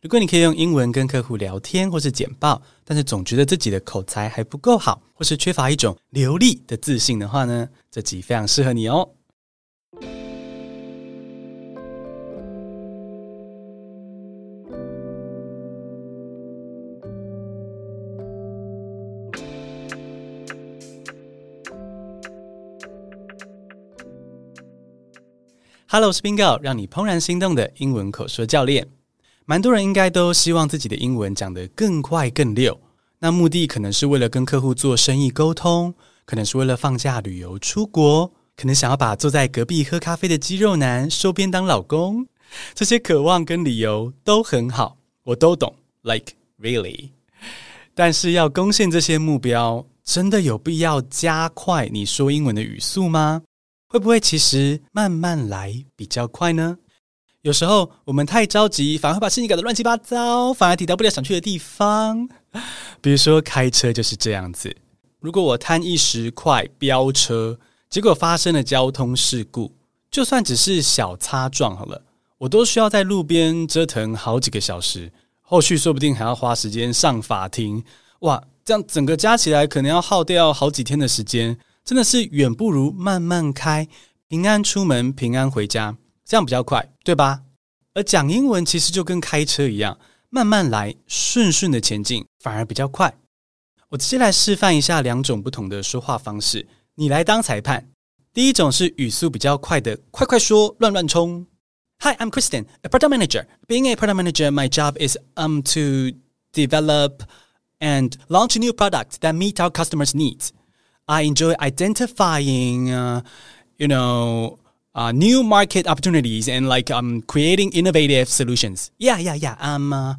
如果你可以用英文跟客户聊天或是简报，但是总觉得自己的口才还不够好，或是缺乏一种流利的自信的话呢，这集非常适合你哦。Hello，我是 Bingo，让你怦然心动的英文口说教练。蛮多人应该都希望自己的英文讲得更快更溜，那目的可能是为了跟客户做生意沟通，可能是为了放假旅游出国，可能想要把坐在隔壁喝咖啡的肌肉男收编当老公。这些渴望跟理由都很好，我都懂，like really。但是要攻陷这些目标，真的有必要加快你说英文的语速吗？会不会其实慢慢来比较快呢？有时候我们太着急，反而会把事情搞得乱七八糟，反而抵达不了想去的地方。比如说开车就是这样子，如果我贪一时快飙车，结果发生了交通事故，就算只是小擦撞好了，我都需要在路边折腾好几个小时，后续说不定还要花时间上法庭。哇，这样整个加起来可能要耗掉好几天的时间，真的是远不如慢慢开，平安出门，平安回家。这样比较快，对吧？而讲英文其实就跟开车一样，慢慢来，顺顺的前进，反而比较快。我直接来示范一下两种不同的说话方式，你来当裁判。第一种是语速比较快的，快快说，乱乱冲。Hi, I'm Kristen, a product manager. Being a product manager, my job is um to develop and launch new products that meet our customers' needs. I enjoy identifying, uh, you know. Uh, new market opportunities and like um creating innovative solutions. Yeah, yeah, yeah. Um, uh,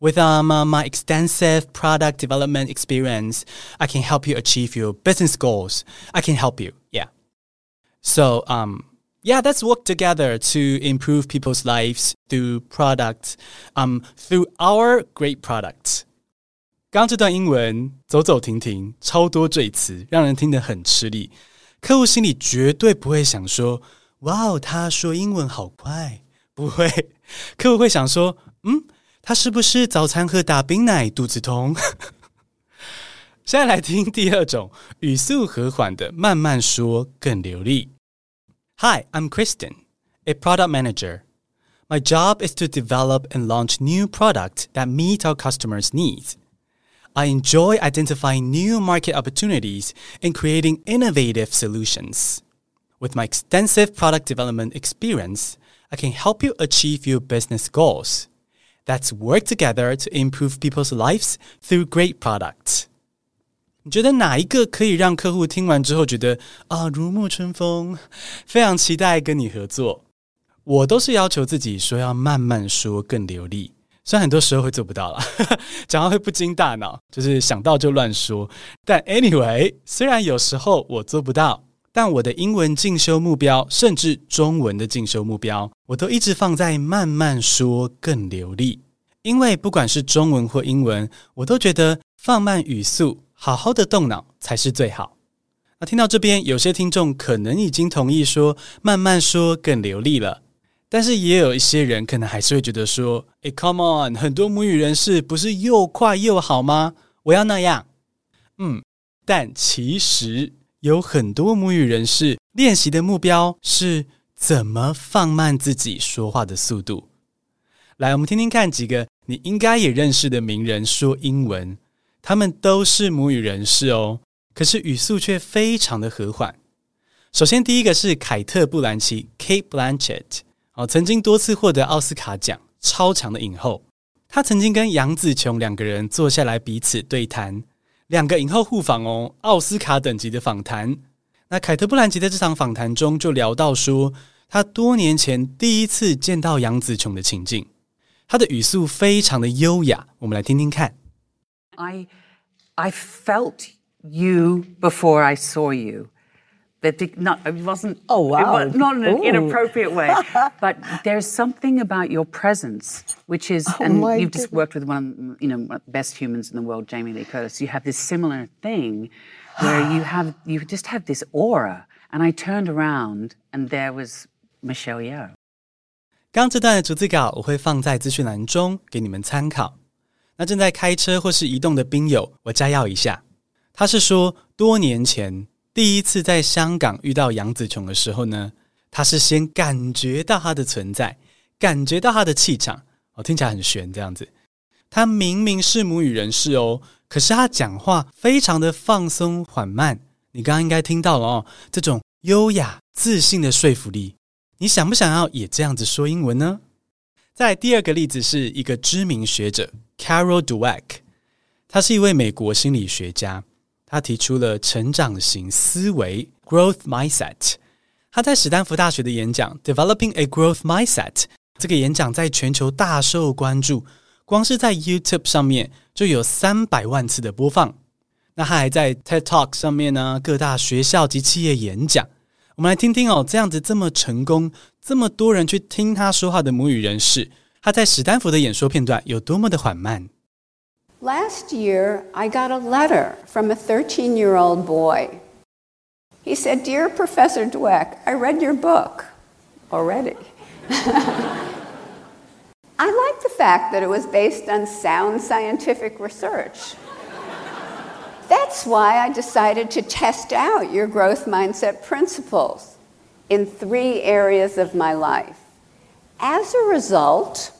with um uh, my extensive product development experience, I can help you achieve your business goals. I can help you. Yeah. So um yeah, let's work together to improve people's lives through products. Um, through our great products. 刚刚这段英文走走停停，超多赘词，让人听得很吃力。客户心里绝对不会想说。 哇哦，他说英文好快，不会，客户会想说，嗯，他是不是早餐喝大冰奶，肚子痛？现在来听第二种，语速和缓的，慢慢说更流利。Hi, I'm Kristen, a product manager. My job is to develop and launch new products that meet our customers' needs. I enjoy identifying new market opportunities and creating innovative solutions. With my extensive product development experience, I can help you achieve your business goals. Let's work together to improve people's lives through great products. 你觉得哪一个可以让客户听完之后觉得啊如沐春风，非常期待跟你合作？我都是要求自己说要慢慢说更流利，虽然很多时候会做不到啦，讲话会不经大脑，就是想到就乱说。但 anyway，虽然有时候我做不到。 但我的英文进修目标，甚至中文的进修目标，我都一直放在慢慢说更流利。因为不管是中文或英文，我都觉得放慢语速，好好的动脑才是最好。那听到这边，有些听众可能已经同意说慢慢说更流利了，但是也有一些人可能还是会觉得说：“诶，come on，很多母语人士不是又快又好吗？我要那样。”嗯，但其实。有很多母语人士练习的目标是怎么放慢自己说话的速度。来，我们听听看几个你应该也认识的名人说英文，他们都是母语人士哦，可是语速却非常的和缓。首先，第一个是凯特·布兰奇 （Kate Blanchett），哦，曾经多次获得奥斯卡奖，超强的影后。她曾经跟杨紫琼两个人坐下来彼此对谈。两个影后互访哦，奥斯卡等级的访谈。那凯特·布兰奇在这场访谈中就聊到说，他多年前第一次见到杨紫琼的情境，她的语速非常的优雅。我们来听听看。I I felt you before I saw you. But not, it wasn't. Oh wow! It was not in an inappropriate way. but there's something about your presence, which is, oh and you've goodness. just worked with one, you know, one of the best humans in the world, Jamie Lee Curtis. You have this similar thing where you have, you just have this aura. And I turned around, and there was Michelle Yeoh. 刚刚这段的逐字稿我会放在资讯栏中给你们参考。那正在开车或是移动的宾友，我摘要一下。他是说，多年前 第一次在香港遇到杨紫琼的时候呢，他是先感觉到她的存在，感觉到她的气场。哦，听起来很玄，这样子。他明明是母语人士哦，可是他讲话非常的放松缓慢。你刚刚应该听到了哦，这种优雅自信的说服力。你想不想要也这样子说英文呢？在第二个例子是一个知名学者 Carol Dweck，他是一位美国心理学家，他提出了成长型思维 （growth mindset）。他在史丹福大学的演讲 “Developing a Growth Mindset”。这个演讲在全球大受关注，光是在 YouTube 上面就有三百万次的播放。那他还在 TED Talk 上面呢，各大学校及企业演讲。我们来听听哦，这样子这么成功，这么多人去听他说话的母语人士，他在史丹福的演说片段有多么的缓慢。Last year, I got a letter from a 13-year-old boy. He said, "Dear Professor Dweck, I read your book already." I like the fact that it was based on sound scientific research. That's why I decided to test out your growth mindset principles in three areas of my life. As a result,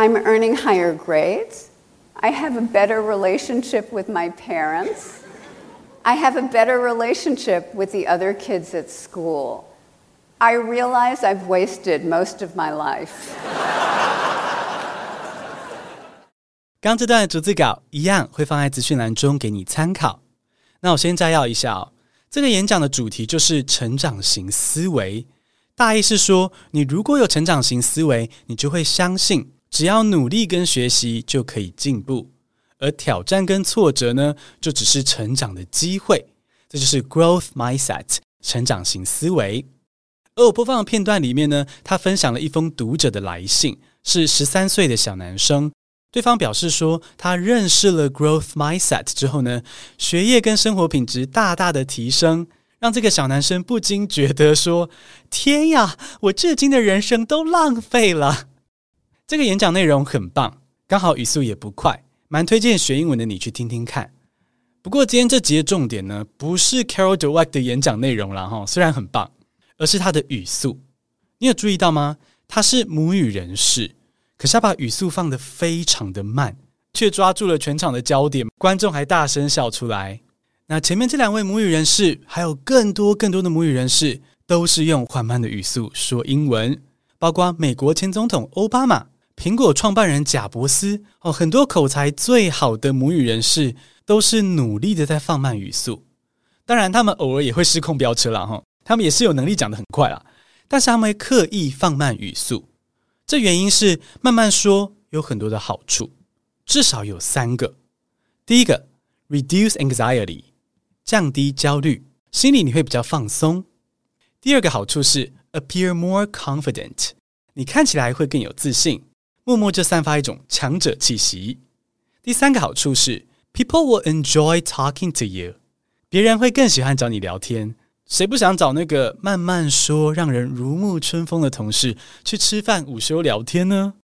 I'm earning higher grades. I have a better relationship with my parents. I have a better relationship with the other kids at school. I realize I've wasted most of my life. 刚这段逐字稿一样会放在资讯栏中给你参考。那我先摘要一下哦，这个演讲的主题就是成长型思维。大意是说，你如果有成长型思维，你就会相信只要努力跟学习就可以进步，而挑战跟挫折呢，就只是成长的机会。这就是 growth mindset，成长型思维。而我播放的片段里面呢，他分享了一封读者的来信，是十三岁的小男生。对方表示说，他认识了 Growth Mindset 之后呢，学业跟生活品质大大的提升，让这个小男生不禁觉得说：“天呀，我至今的人生都浪费了。”这个演讲内容很棒，刚好语速也不快，蛮推荐学英文的你去听听看。不过今天这集的重点呢，不是 Carol Dweck 的演讲内容了哈，虽然很棒。而是他的语速，你有注意到吗？他是母语人士，可是他把语速放得非常的慢，却抓住了全场的焦点，观众还大声笑出来。那前面这两位母语人士，还有更多更多的母语人士，都是用缓慢的语速说英文，包括美国前总统欧巴马、苹果创办人贾伯斯哦，很多口才最好的母语人士，都是努力的在放慢语速。当然，他们偶尔也会失控飙车了哈。他们也是有能力讲得很快啦，但是他们会刻意放慢语速。这原因是慢慢说有很多的好处，至少有三个。第一个，reduce anxiety，降低焦虑，心里你会比较放松。第二个好处是 appear more confident，你看起来会更有自信，默默就散发一种强者气息。第三个好处是 people will enjoy talking to you，别人会更喜欢找你聊天。谁不想找那个慢慢说、让人如沐春风的同事去吃饭、午休聊天呢？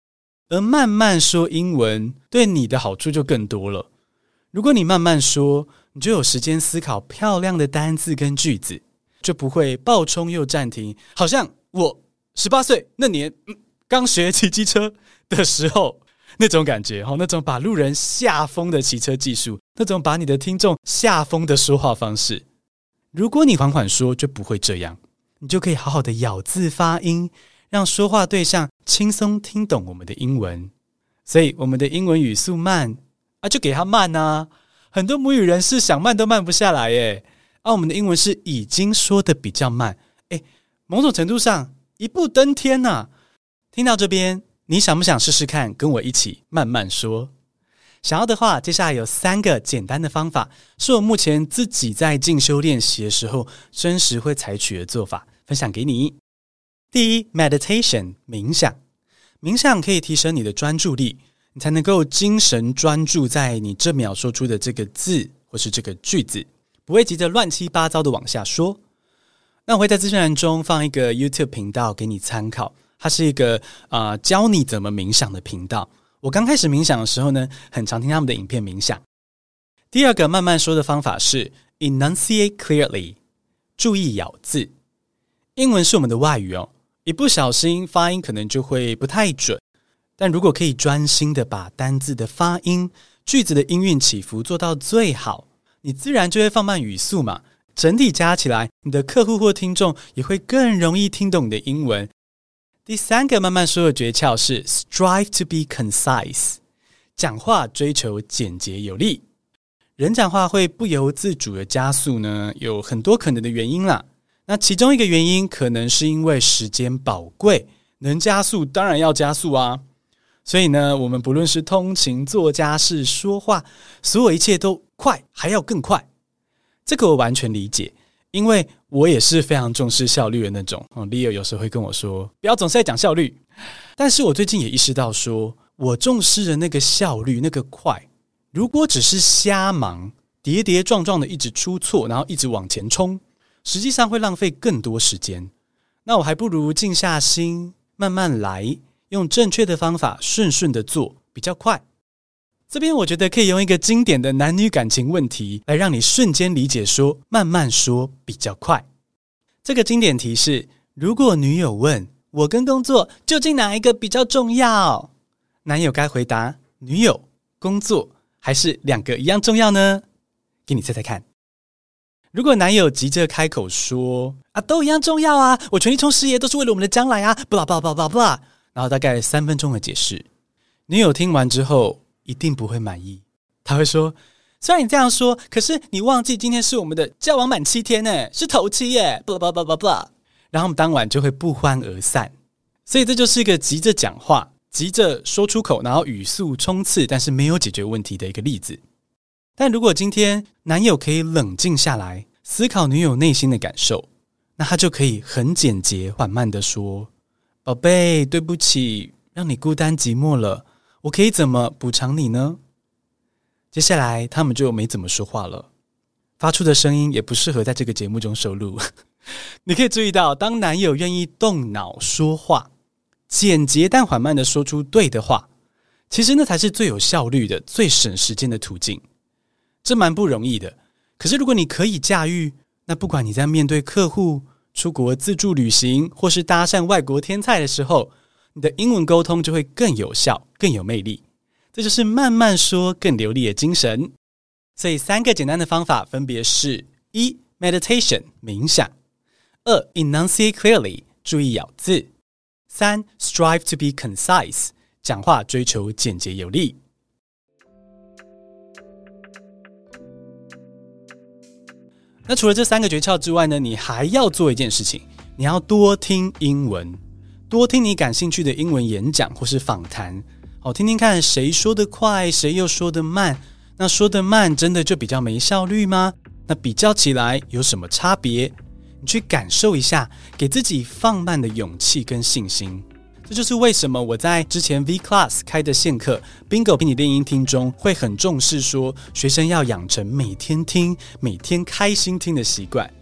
而慢慢说英文对你的好处就更多了。如果你慢慢说，你就有时间思考漂亮的单字跟句子，就不会暴冲又暂停。好像我十八岁那年，刚学骑机车的时候那种感觉，哈，那种把路人吓疯的骑车技术，那种把你的听众吓疯的说话方式。如果你缓缓说，就不会这样，你就可以好好的咬字发音，让说话对象轻松听懂我们的英文。所以我们的英文语速慢啊，就给他慢啊。很多母语人士想慢都慢不下来耶。而、我们的英文是已经说的比较慢，诶，某种程度上一步登天呐、啊。听到这边，你想不想试试看，跟我一起慢慢说？想要的话，接下来有三个简单的方法，是我目前自己在进修练习的时候真实会采取的做法，分享给你。第一，meditation 冥想，冥想可以提升你的专注力，你才能够精神专注在你这秒说出的这个字或是这个句子，不会急着乱七八糟的往下说。那我会在资讯栏中放一个 YouTube 频道给你参考，它是一个啊、教你怎么冥想的频道。我刚开始冥想的时候呢，很常听他们的影片冥想。第二个慢慢说的方法是 enunciate clearly，注意咬字。英文是我们的外语哦，一不小心发音可能就会不太准。但如果可以专心的把单字的发音、句子的音韵起伏做到最好，你自然就会放慢语速嘛。整体加起来，你的客户或听众也会更容易听懂你的英文。第三个慢慢说的诀窍是 strive to be concise，讲话追求简洁有力。人讲话会不由自主的加速呢，有很多可能的原因啦。那其中一个原因可能是因为时间宝贵，能加速当然要加速啊。所以呢，我们不论是通勤、做家事、说话，所有一切都快，还要更快。这个我完全理解，因为我也是非常重视效率的那种。哦，Leo 有时候会跟我说，不要总是在讲效率。但是我最近也意识到说，说我重视的那个效率、那个快，如果只是瞎忙、跌跌撞撞的一直出错，然后一直往前冲，实际上会浪费更多时间。那我还不如静下心，慢慢来，用正确的方法，顺顺的做，比较快。这边我觉得可以用一个经典的男女感情问题来让你瞬间理解说，慢慢说比较快。这个经典题是：如果女友问我跟工作究竟哪一个比较重要，男友该回答女友、工作还是两个一样重要呢？给你猜猜看。如果男友急着开口说啊，都一样重要啊，我全力冲事业都是为了我们的将来啊，不啦不啦不啦不啦不啦，然后大概三分钟的解释，女友听完之后。一定不会满意，他会说：“虽然你这样说，可是你忘记今天是我们的交往满七天呢，是头七耶。”不不不不不，然后我们当晚就会不欢而散。所以这就是一个急着讲话、急着说出口，然后语速冲刺，但是没有解决问题的一个例子。但如果今天男友可以冷静下来，思考女友内心的感受，那他就可以很简洁、缓慢地说：“宝贝，对不起，让你孤单寂寞了。”我可以怎么补偿你呢？接下来他们就没怎么说话了，发出的声音也不适合在这个节目中收录。你可以注意到，当男友愿意动脑说话，简洁但缓慢的说出对的话，其实那才是最有效率的、最省时间的途径。这蛮不容易的，可是如果你可以驾驭，那不管你在面对客户、出国自助旅行，或是搭讪外国天菜的时候，你的英文沟通就会更有效、更有魅力，这就是慢慢说更流利的精神。所以三个简单的方法分别是：一、meditation 冥想；二、enunciate clearly 注意咬字；三、strive to be concise 讲话追求简洁有力。那除了这三个诀窍之外呢，你还要做一件事情，你要多听英文。多听你感兴趣的英文演讲或是访谈，好，听听看谁说得快，谁又说得慢。那说得慢真的就比较没效率吗？那比较起来有什么差别？你去感受一下，给自己放慢的勇气跟信心。这就是为什么我在之前 V Class 开的线课 Bingo 陪你练英听中，会很重视说学生要养成每天听、每天开心听的习惯，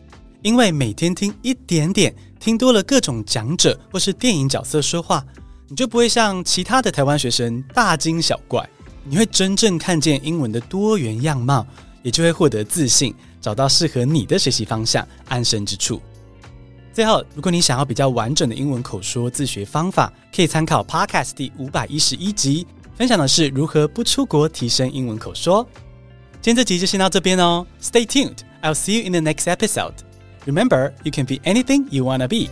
因为每天听一点点。听多了各种讲者或是电影角色说话，你就不会像其他的台湾学生大惊小怪，你会真正看见英文的多元样貌，也就会获得自信，找到适合你的学习方向，安身之处。最后，如果你想要比较完整的英文口说自学方法，可以参考 Podcast 第五百一十一集，分享的是如何不出国提升英文口说。今天这集就先到这边哦，Stay tuned，I'll see you in the next episode. Remember, you can be anything you wanna be.